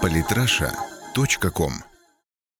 Политраша.ком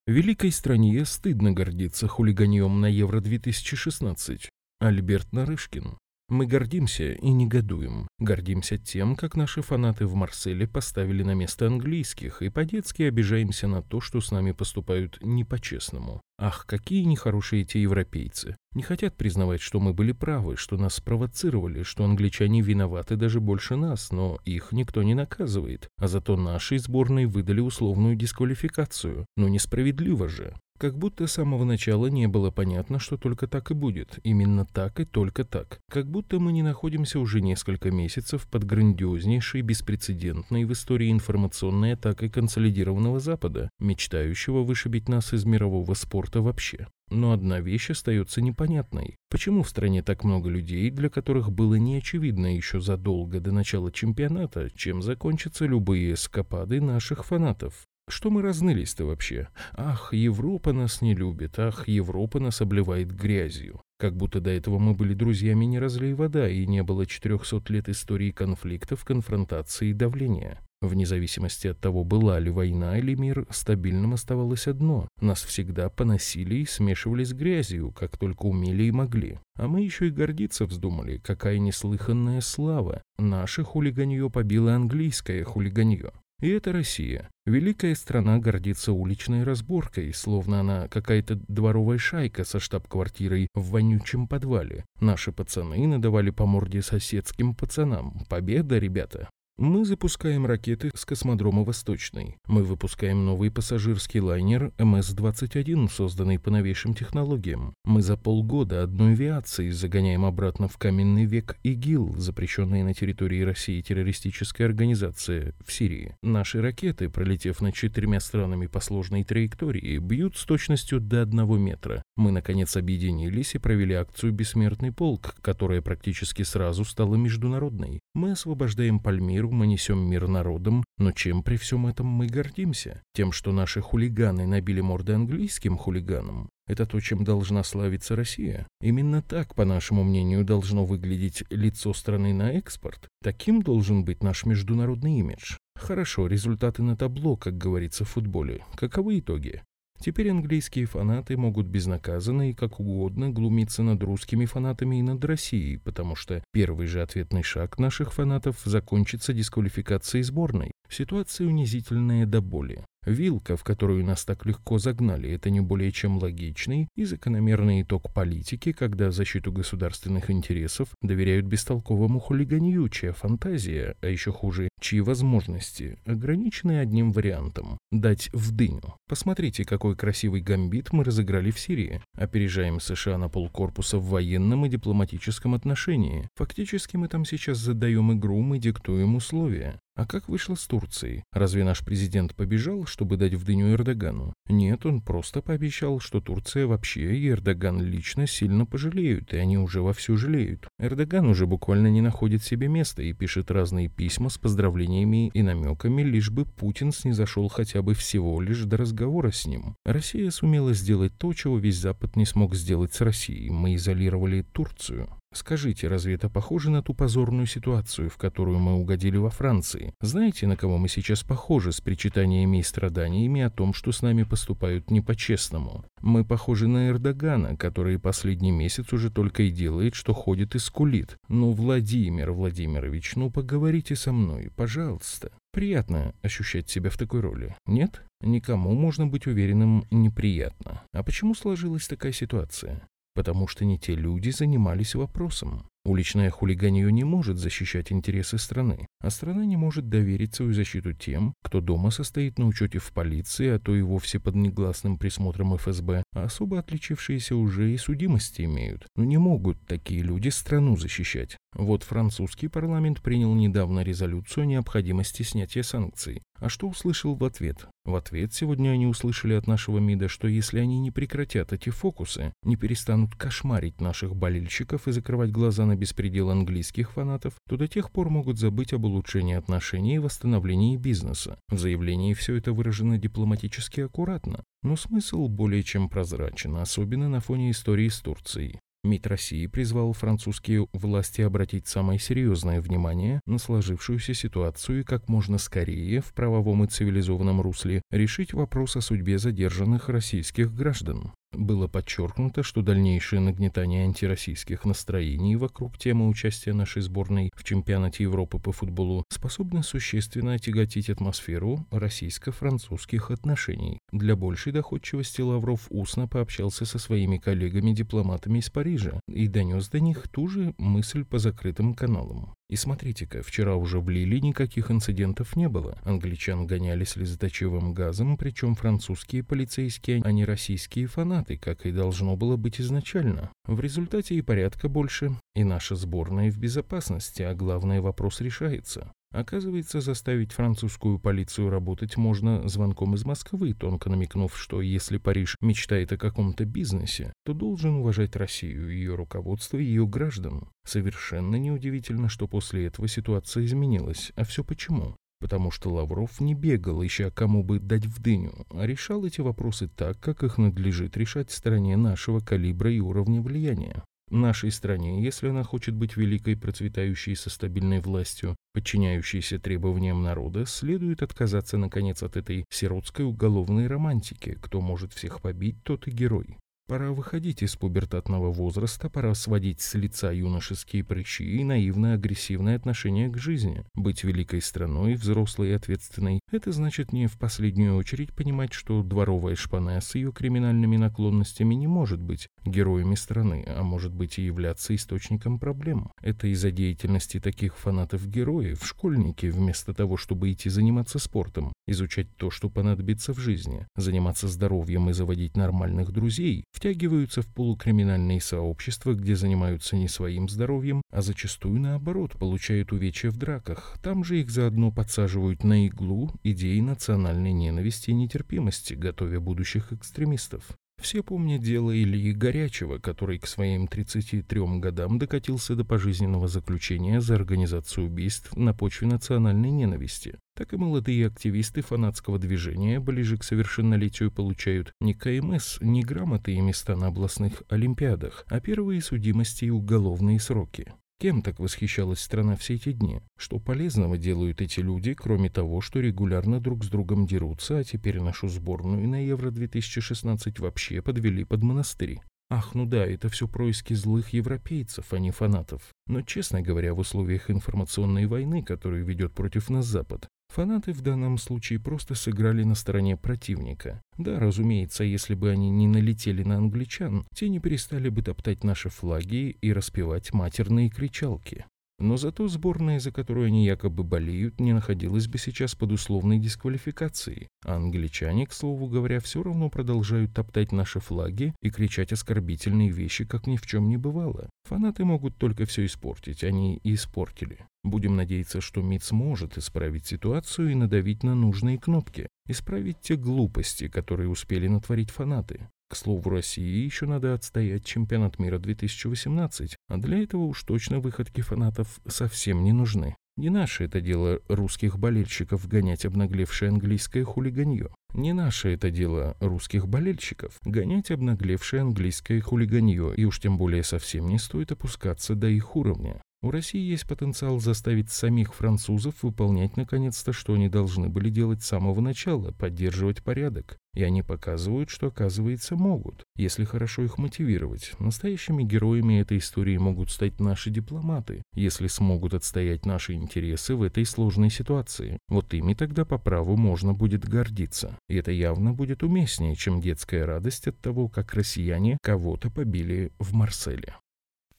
Великой стране стыдно гордиться хулиганьем на Евро-2016. Альберт Нарышкин. Мы гордимся и негодуем. Гордимся тем, как наши фанаты в Марселе поставили на место английских, и по-детски обижаемся на то, что с нами поступают не по-честному. Ах, какие нехорошие эти европейцы. Не хотят признавать, что мы были правы, что нас спровоцировали, что англичане виноваты даже больше нас, но их никто не наказывает. А зато нашей сборной выдали условную дисквалификацию. Но несправедливо же. Как будто с самого начала не было понятно, что только так и будет. Именно так и только так. Как будто мы не находимся уже несколько месяцев под грандиознейшей, беспрецедентной в истории информационной атакой консолидированного Запада, мечтающего вышибить нас из мирового спорта вообще. Но одна вещь остается непонятной. Почему в стране так много людей, для которых было неочевидно еще задолго до начала чемпионата, чем закончатся любые эскапады наших фанатов? Что мы разнылись-то вообще? Ах, Европа нас не любит, ах, Европа нас обливает грязью. Как будто до этого мы были друзьями не разлей вода, и не было 400 лет истории конфликтов, конфронтации и давления. Вне зависимости от того, была ли война или мир, стабильным оставалось одно. Нас всегда поносили и смешивали с грязью, как только умели и могли. А мы еще и гордиться вздумали, какая неслыханная слава. Наше хулиганье побило английское хулиганье. И это Россия. Великая страна гордится уличной разборкой, словно она какая-то дворовая шайка со штаб-квартирой в вонючем подвале. Наши пацаны надавали по морде соседским пацанам. Победа, ребята! Мы запускаем ракеты с космодрома Восточный. Мы выпускаем новый пассажирский лайнер МС-21, созданный по новейшим технологиям. Мы за полгода одной авиации загоняем обратно в каменный век ИГИЛ, запрещенные на территории России террористическая организация в Сирии. Наши ракеты, пролетев над четырьмя странами по сложной траектории, бьют с точностью до одного метра. Мы, наконец, объединились и провели акцию «Бессмертный полк», которая практически сразу стала международной. Мы освобождаем Пальмир миру мы несем мир народам, но чем при всем этом мы гордимся? Тем, что наши хулиганы набили морды английским хулиганам? Это то, чем должна славиться Россия. Именно так, по нашему мнению, должно выглядеть лицо страны на экспорт. Таким должен быть наш международный имидж. Хорошо, результаты на табло, как говорится в футболе. Каковы итоги? Теперь английские фанаты могут безнаказанно и как угодно глумиться над русскими фанатами и над Россией, потому что первый же ответный шаг наших фанатов закончится дисквалификацией сборной. Ситуация унизительная до боли. Вилка, в которую нас так легко загнали, это не более чем логичный и закономерный итог политики, когда защиту государственных интересов доверяют бестолковому хулиганью, чья фантазия, а еще хуже, чьи возможности, ограничены одним вариантом – дать в дыню. Посмотрите, какой красивый гамбит мы разыграли в Сирии. Опережаем США на полкорпуса в военном и дипломатическом отношении. Фактически мы там сейчас задаем игру, мы диктуем условия. А как вышло с Турцией? Разве наш президент побежал, чтобы дать в дыню Эрдогану? Нет, он просто пообещал, что Турция вообще и Эрдоган лично сильно пожалеют, и они уже вовсю жалеют. Эрдоган уже буквально не находит себе места и пишет разные письма с поздравлениями и намеками, лишь бы Путин снизошел хотя бы всего лишь до разговора с ним. Россия сумела сделать то, чего весь Запад не смог сделать с Россией. Мы изолировали Турцию. Скажите, разве это похоже на ту позорную ситуацию, в которую мы угодили во Франции? Знаете, на кого мы сейчас похожи с причитаниями и страданиями о том, что с нами поступают не по-честному? Мы похожи на Эрдогана, который последний месяц уже только и делает, что ходит и скулит. Ну, Владимир Владимирович, ну поговорите со мной, пожалуйста. Приятно ощущать себя в такой роли, нет? Никому можно быть уверенным неприятно. А почему сложилась такая ситуация? Потому что не те люди занимались вопросом. Уличное хулиганье не может защищать интересы страны, а страна не может доверить свою защиту тем, кто дома состоит на учете в полиции, а то и вовсе под негласным присмотром ФСБ, а особо отличившиеся уже и судимости имеют. Но не могут такие люди страну защищать. Вот французский парламент принял недавно резолюцию о необходимости снятия санкций. А что услышал в ответ? В ответ сегодня они услышали от нашего МИДа, что если они не прекратят эти фокусы, не перестанут кошмарить наших болельщиков и закрывать глаза на беспредел английских фанатов, то до тех пор могут забыть об улучшении отношений и восстановлении бизнеса. В заявлении все это выражено дипломатически аккуратно, но смысл более чем прозрачен, особенно на фоне истории с Турцией. МИД России призвал французские власти обратить самое серьезное внимание на сложившуюся ситуацию и как можно скорее в правовом и цивилизованном русле решить вопрос о судьбе задержанных российских граждан. Было подчеркнуто, что дальнейшее нагнетание антироссийских настроений вокруг темы участия нашей сборной в чемпионате Европы по футболу способно существенно отяготить атмосферу российско-французских отношений. Для большей доходчивости Лавров устно пообщался со своими коллегами-дипломатами из Парижа и донес до них ту же мысль по закрытым каналам. И смотрите-ка, вчера уже в Лиле никаких инцидентов не было. Англичан гоняли слезоточивым газом, причем французские полицейские, а не российские фанаты, как и должно было быть изначально. В результате и порядка больше, и наша сборная в безопасности, а главный вопрос решается. Оказывается, заставить французскую полицию работать можно звонком из Москвы, тонко намекнув, что если Париж мечтает о каком-то бизнесе, то должен уважать Россию, ее руководство и ее граждан. Совершенно неудивительно, что после этого ситуация изменилась. А все почему? Потому что Лавров не бегал, ища кому бы дать в дыню, а решал эти вопросы так, как их надлежит решать стране нашего калибра и уровня влияния нашей стране, если она хочет быть великой, процветающей со стабильной властью, подчиняющейся требованиям народа, следует отказаться, наконец, от этой сиротской уголовной романтики. Кто может всех побить, тот и герой. Пора выходить из пубертатного возраста, пора сводить с лица юношеские прыщи и наивно-агрессивное отношение к жизни. Быть великой страной, взрослой и ответственной – это значит не в последнюю очередь понимать, что дворовая шпана с ее криминальными наклонностями не может быть героями страны, а может быть и являться источником проблем. Это из-за деятельности таких фанатов-героев школьники, вместо того, чтобы идти заниматься спортом, изучать то, что понадобится в жизни, заниматься здоровьем и заводить нормальных друзей, втягиваются в полукриминальные сообщества, где занимаются не своим здоровьем, а зачастую наоборот, получают увечья в драках. Там же их заодно подсаживают на иглу идеи национальной ненависти и нетерпимости, готовя будущих экстремистов. Все помнят дело Ильи Горячего, который к своим 33 годам докатился до пожизненного заключения за организацию убийств на почве национальной ненависти. Так и молодые активисты фанатского движения ближе к совершеннолетию получают не КМС, не грамоты и места на областных олимпиадах, а первые судимости и уголовные сроки. Кем так восхищалась страна все эти дни? Что полезного делают эти люди, кроме того, что регулярно друг с другом дерутся, а теперь нашу сборную на Евро-2016 вообще подвели под монастыри? Ах, ну да, это все происки злых европейцев, а не фанатов. Но, честно говоря, в условиях информационной войны, которую ведет против нас Запад, Фанаты в данном случае просто сыграли на стороне противника. Да, разумеется, если бы они не налетели на англичан, те не перестали бы топтать наши флаги и распевать матерные кричалки. Но зато сборная, за которую они якобы болеют, не находилась бы сейчас под условной дисквалификацией. А англичане, к слову говоря, все равно продолжают топтать наши флаги и кричать оскорбительные вещи, как ни в чем не бывало. Фанаты могут только все испортить, они и испортили. Будем надеяться, что МИД сможет исправить ситуацию и надавить на нужные кнопки, исправить те глупости, которые успели натворить фанаты. К слову, России еще надо отстоять чемпионат мира 2018, а для этого уж точно выходки фанатов совсем не нужны. Не наше это дело русских болельщиков гонять обнаглевшее английское хулиганье. Не наше это дело русских болельщиков гонять обнаглевшее английское хулиганье, и уж тем более совсем не стоит опускаться до их уровня. У России есть потенциал заставить самих французов выполнять наконец-то, что они должны были делать с самого начала, поддерживать порядок. И они показывают, что, оказывается, могут, если хорошо их мотивировать. Настоящими героями этой истории могут стать наши дипломаты, если смогут отстоять наши интересы в этой сложной ситуации. Вот ими тогда по праву можно будет гордиться. И это явно будет уместнее, чем детская радость от того, как россияне кого-то побили в Марселе.